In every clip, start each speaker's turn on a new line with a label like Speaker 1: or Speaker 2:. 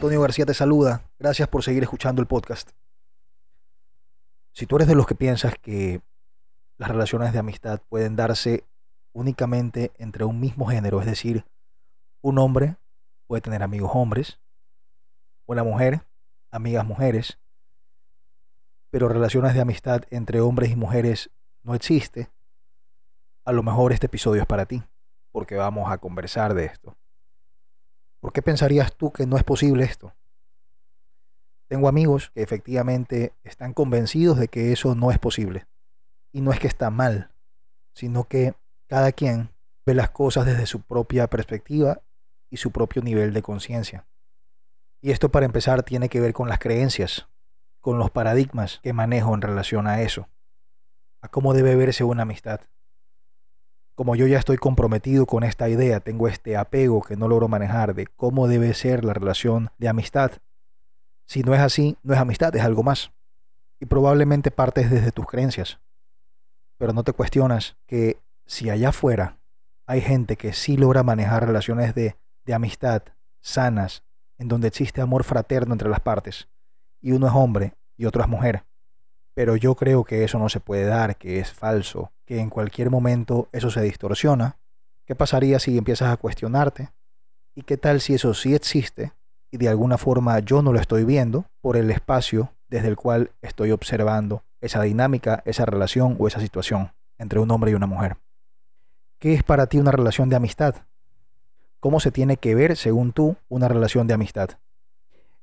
Speaker 1: Antonio García te saluda. Gracias por seguir escuchando el podcast. Si tú eres de los que piensas que las relaciones de amistad pueden darse únicamente entre un mismo género, es decir, un hombre puede tener amigos hombres, una mujer, amigas mujeres, pero relaciones de amistad entre hombres y mujeres no existe, a lo mejor este episodio es para ti, porque vamos a conversar de esto. ¿Por qué pensarías tú que no es posible esto? Tengo amigos que efectivamente están convencidos de que eso no es posible. Y no es que está mal, sino que cada quien ve las cosas desde su propia perspectiva y su propio nivel de conciencia. Y esto para empezar tiene que ver con las creencias, con los paradigmas que manejo en relación a eso, a cómo debe verse una amistad. Como yo ya estoy comprometido con esta idea, tengo este apego que no logro manejar de cómo debe ser la relación de amistad. Si no es así, no es amistad, es algo más. Y probablemente partes desde tus creencias. Pero no te cuestionas que si allá afuera hay gente que sí logra manejar relaciones de, de amistad sanas, en donde existe amor fraterno entre las partes, y uno es hombre y otro es mujer. Pero yo creo que eso no se puede dar, que es falso, que en cualquier momento eso se distorsiona. ¿Qué pasaría si empiezas a cuestionarte? ¿Y qué tal si eso sí existe y de alguna forma yo no lo estoy viendo por el espacio desde el cual estoy observando esa dinámica, esa relación o esa situación entre un hombre y una mujer? ¿Qué es para ti una relación de amistad? ¿Cómo se tiene que ver, según tú, una relación de amistad?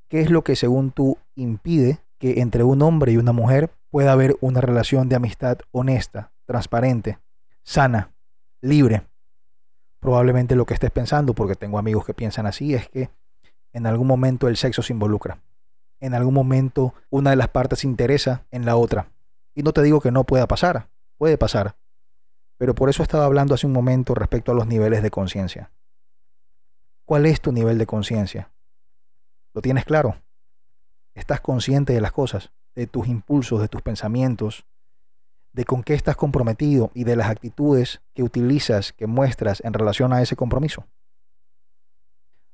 Speaker 1: ¿Qué es lo que, según tú, impide que entre un hombre y una mujer pueda haber una relación de amistad honesta, transparente, sana, libre? Probablemente lo que estés pensando, porque tengo amigos que piensan así, es que en algún momento el sexo se involucra. En algún momento una de las partes interesa en la otra. Y no te digo que no pueda pasar, puede pasar. Pero por eso estaba hablando hace un momento respecto a los niveles de conciencia. ¿Cuál es tu nivel de conciencia? ¿Lo tienes claro? ¿Estás consciente de las cosas, de tus impulsos, de tus pensamientos, de con qué estás comprometido y de las actitudes que utilizas, que muestras en relación a ese compromiso?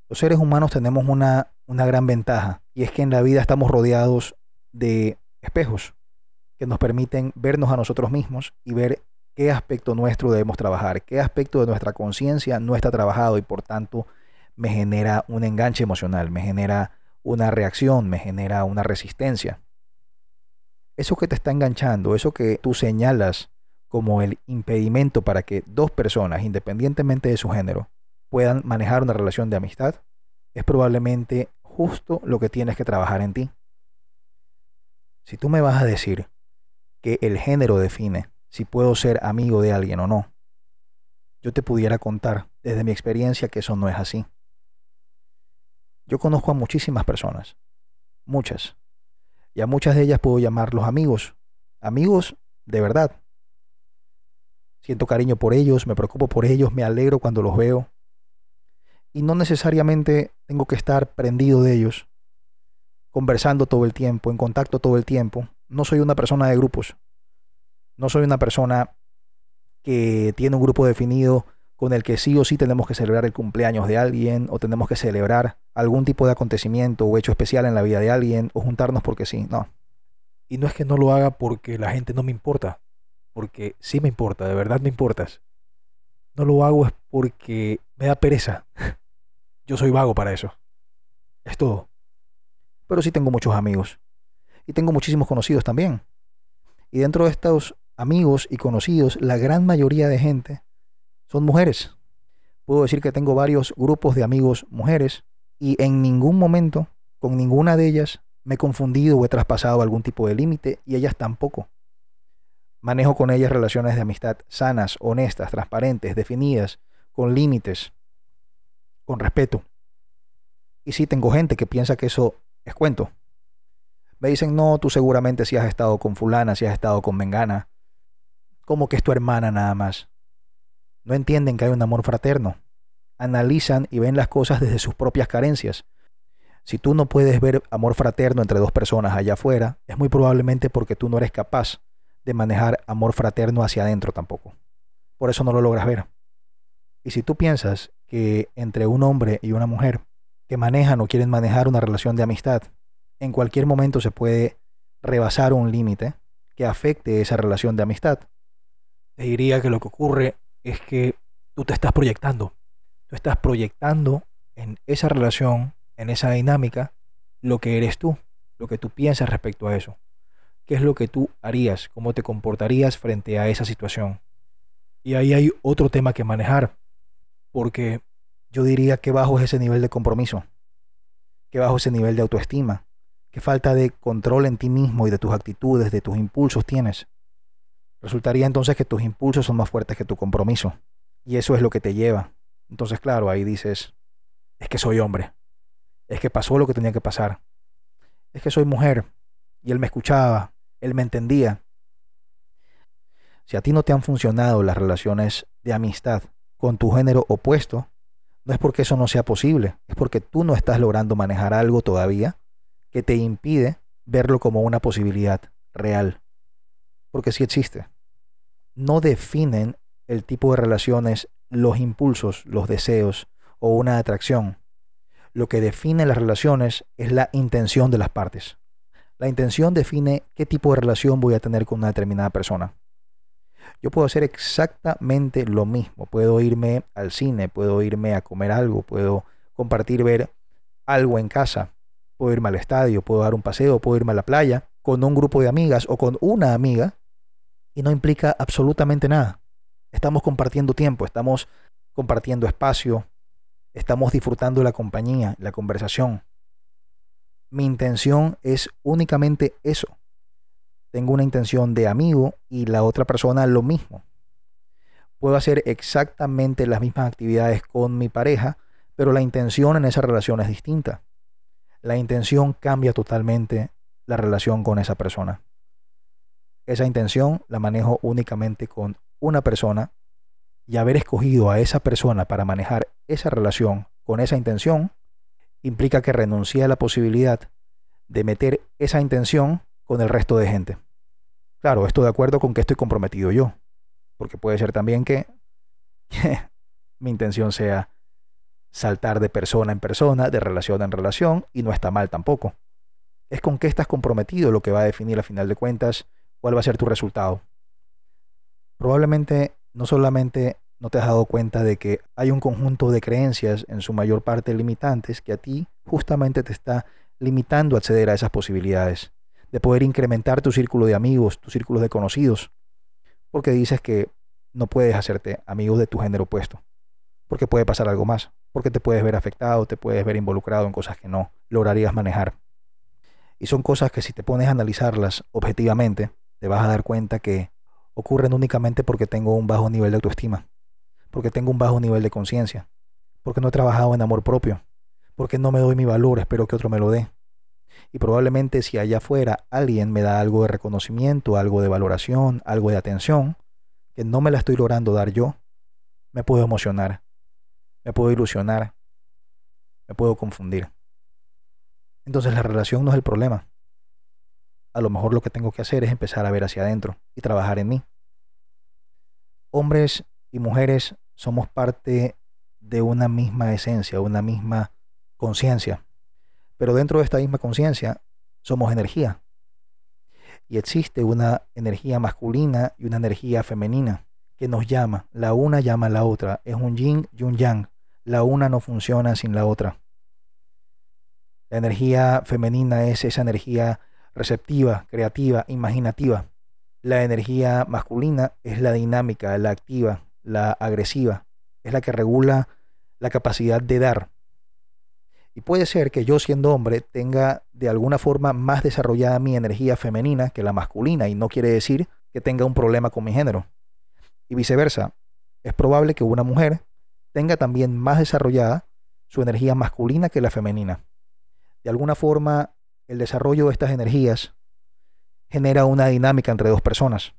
Speaker 1: Los seres humanos tenemos una, una gran ventaja y es que en la vida estamos rodeados de espejos que nos permiten vernos a nosotros mismos y ver qué aspecto nuestro debemos trabajar, qué aspecto de nuestra conciencia no está trabajado y por tanto me genera un enganche emocional, me genera una reacción, me genera una resistencia. Eso que te está enganchando, eso que tú señalas como el impedimento para que dos personas, independientemente de su género, puedan manejar una relación de amistad, es probablemente justo lo que tienes que trabajar en ti. Si tú me vas a decir que el género define si puedo ser amigo de alguien o no, yo te pudiera contar desde mi experiencia que eso no es así. Yo conozco a muchísimas personas, muchas, y a muchas de ellas puedo llamarlos amigos, amigos de verdad. Siento cariño por ellos, me preocupo por ellos, me alegro cuando los veo. Y no necesariamente tengo que estar prendido de ellos, conversando todo el tiempo, en contacto todo el tiempo. No soy una persona de grupos. No soy una persona que tiene un grupo definido con el que sí o sí tenemos que celebrar el cumpleaños de alguien o tenemos que celebrar algún tipo de acontecimiento o hecho especial en la vida de alguien o juntarnos porque sí, no. Y no es que no lo haga porque la gente no me importa, porque sí me importa, de verdad me importas. No lo hago es porque me da pereza. Yo soy vago para eso. Es todo. Pero sí tengo muchos amigos. Y tengo muchísimos conocidos también. Y dentro de estos amigos y conocidos, la gran mayoría de gente son mujeres. Puedo decir que tengo varios grupos de amigos mujeres y en ningún momento con ninguna de ellas me he confundido o he traspasado algún tipo de límite y ellas tampoco. Manejo con ellas relaciones de amistad sanas, honestas, transparentes, definidas, con límites, con respeto. Y sí tengo gente que piensa que eso es cuento. Me dicen, no, tú seguramente si has estado con fulana, si has estado con mengana, como que es tu hermana nada más no entienden que hay un amor fraterno. Analizan y ven las cosas desde sus propias carencias. Si tú no puedes ver amor fraterno entre dos personas allá afuera, es muy probablemente porque tú no eres capaz de manejar amor fraterno hacia adentro tampoco. Por eso no lo logras ver. Y si tú piensas que entre un hombre y una mujer que manejan o quieren manejar una relación de amistad. En cualquier momento se puede rebasar un límite que afecte esa relación de amistad. Te diría que lo que ocurre es que tú te estás proyectando. Tú estás proyectando en esa relación, en esa dinámica, lo que eres tú, lo que tú piensas respecto a eso. ¿Qué es lo que tú harías? ¿Cómo te comportarías frente a esa situación? Y ahí hay otro tema que manejar, porque yo diría que bajo ese nivel de compromiso, que bajo ese nivel de autoestima, qué falta de control en ti mismo y de tus actitudes, de tus impulsos tienes. Resultaría entonces que tus impulsos son más fuertes que tu compromiso. Y eso es lo que te lleva. Entonces, claro, ahí dices, es que soy hombre. Es que pasó lo que tenía que pasar. Es que soy mujer. Y él me escuchaba. Él me entendía. Si a ti no te han funcionado las relaciones de amistad con tu género opuesto, no es porque eso no sea posible, es porque tú no estás logrando manejar algo todavía que te impide verlo como una posibilidad real. Porque sí existe. No definen el tipo de relaciones los impulsos, los deseos o una atracción. Lo que define las relaciones es la intención de las partes. La intención define qué tipo de relación voy a tener con una determinada persona. Yo puedo hacer exactamente lo mismo. Puedo irme al cine, puedo irme a comer algo, puedo compartir, ver algo en casa, puedo irme al estadio, puedo dar un paseo, puedo irme a la playa con un grupo de amigas o con una amiga y no implica absolutamente nada. Estamos compartiendo tiempo, estamos compartiendo espacio, estamos disfrutando la compañía, la conversación. Mi intención es únicamente eso, tengo una intención de amigo y la otra persona lo mismo. Puedo hacer exactamente las mismas actividades con mi pareja, pero la intención en esa relación es distinta. La intención cambia totalmente la relación con esa persona. Esa intención la manejo únicamente con una persona y haber escogido a esa persona para manejar esa relación con esa intención implica que renuncie a la posibilidad de meter esa intención con el resto de gente. Claro, esto de acuerdo con que estoy comprometido yo, porque puede ser también que, mi intención sea saltar de persona en persona, de relación en relación, y no está mal tampoco. Es con qué estás comprometido lo que va a definir a final de cuentas cuál va a ser tu resultado. Probablemente no solamente no te has dado cuenta de que hay un conjunto de creencias, en su mayor parte limitantes, que a ti justamente te está limitando a acceder a esas posibilidades de poder incrementar tu círculo de amigos, tu círculo de conocidos, porque dices que no puedes hacerte amigos de tu género opuesto, porque puede pasar algo más, porque te puedes ver afectado, te puedes ver involucrado en cosas que no lograrías manejar. Y son cosas que si te pones a analizarlas objetivamente, te vas a dar cuenta que ocurren únicamente porque tengo un bajo nivel de autoestima, porque tengo un bajo nivel de conciencia, porque no he trabajado en amor propio, porque no me doy mi valor, espero que otro me lo dé, y probablemente si allá afuera alguien me da algo de reconocimiento, algo de valoración, algo de atención, que no me la estoy logrando dar yo, me puedo emocionar, me puedo ilusionar, me puedo confundir. Entonces la relación no es el problema. A lo mejor lo que tengo que hacer es empezar a ver hacia adentro y trabajar en mí. Hombres y mujeres somos parte de una misma esencia, una misma conciencia. Pero dentro de esta misma conciencia somos energía. Y existe una energía masculina y una energía femenina que nos llama. La una llama a la otra. Es un yin y un yang. La una no funciona sin la otra. La energía femenina es esa energía receptiva, creativa, imaginativa. La energía masculina es la dinámica, la activa, la agresiva. Es la que regula la capacidad de dar, y puede ser que yo siendo hombre tenga de alguna forma más desarrollada mi energía femenina que la masculina y no quiere decir que tenga un problema con mi género. Y viceversa, es probable que una mujer tenga también más desarrollada su energía masculina que la femenina. De alguna forma, el desarrollo de estas energías genera una dinámica entre dos personas.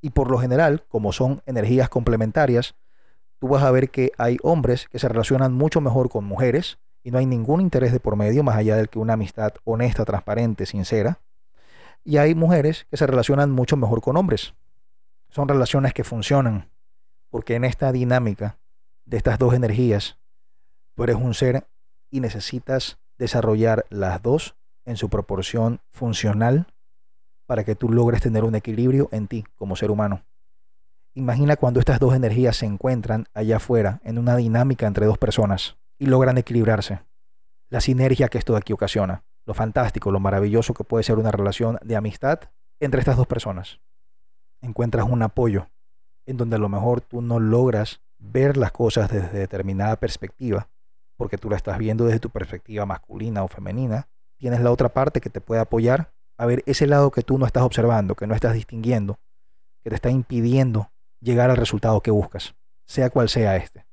Speaker 1: Y por lo general, como son energías complementarias, tú vas a ver que hay hombres que se relacionan mucho mejor con mujeres y no hay ningún interés de por medio más allá del que una amistad honesta, transparente, sincera. Y hay mujeres que se relacionan mucho mejor con hombres. Son relaciones que funcionan, porque en esta dinámica de estas dos energías, tú eres un ser y necesitas desarrollar las dos en su proporción funcional para que tú logres tener un equilibrio en ti como ser humano. Imagina cuando estas dos energías se encuentran allá afuera en una dinámica entre dos personas y logran equilibrarse. La sinergia que esto de aquí ocasiona, lo fantástico, lo maravilloso que puede ser una relación de amistad entre estas dos personas. Encuentras un apoyo en donde a lo mejor tú no logras ver las cosas desde determinada perspectiva, porque tú la estás viendo desde tu perspectiva masculina o femenina, tienes la otra parte que te puede apoyar a ver ese lado que tú no estás observando, que no estás distinguiendo, que te está impidiendo llegar al resultado que buscas, sea cual sea este.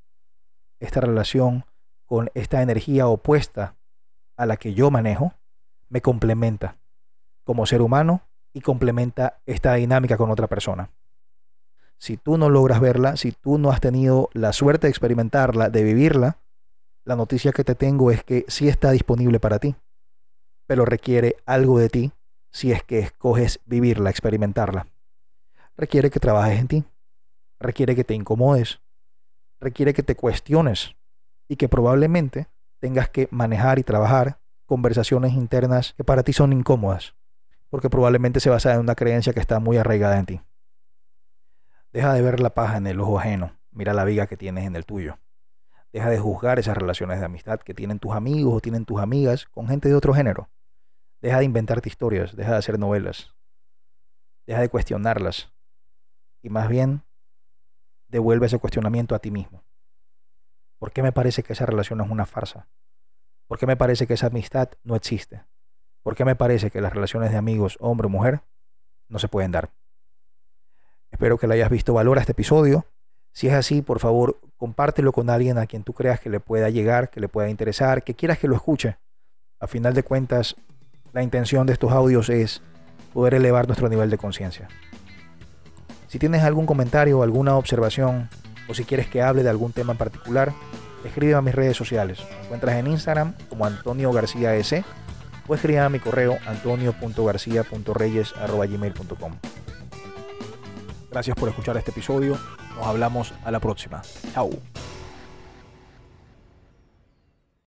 Speaker 1: Esta relación con esta energía opuesta a la que yo manejo me complementa como ser humano y complementa esta dinámica con otra persona. Si tú no logras verla, si tú no has tenido la suerte de experimentarla, de vivirla, la noticia que te tengo es que sí está disponible para ti, pero requiere algo de ti si es que escoges vivirla, experimentarla. Requiere que trabajes en ti, requiere que te incomodes, requiere que te cuestiones y que probablemente tengas que manejar y trabajar conversaciones internas que para ti son incómodas, porque probablemente se basa en una creencia que está muy arraigada en ti. Deja de ver la paja en el ojo ajeno, mira la viga que tienes en el tuyo. Deja de juzgar esas relaciones de amistad que tienen tus amigos o tienen tus amigas con gente de otro género. Deja de inventarte historias, deja de hacer novelas. Deja de cuestionarlas. Y más bien, devuelve ese cuestionamiento a ti mismo. ¿Por qué me parece que esa relación es una farsa? ¿Por qué me parece que esa amistad no existe? ¿Por qué me parece que las relaciones de amigos, hombre o mujer, no se pueden dar? Espero que le hayas visto valor a este episodio. Si es así, por favor, compártelo con alguien a quien tú creas que le pueda llegar, que le pueda interesar, que quieras que lo escuche. A final de cuentas, la intención de estos audios es poder elevar nuestro nivel de conciencia. Si tienes algún comentario, alguna observación o si quieres que hable de algún tema en particular, escribe a mis redes sociales. Me encuentras en Instagram como Antonio García S o escribe a mi correo antonio.garcía.reyes.gmail.com. Gracias por escuchar este episodio. Nos hablamos a la próxima. Chao.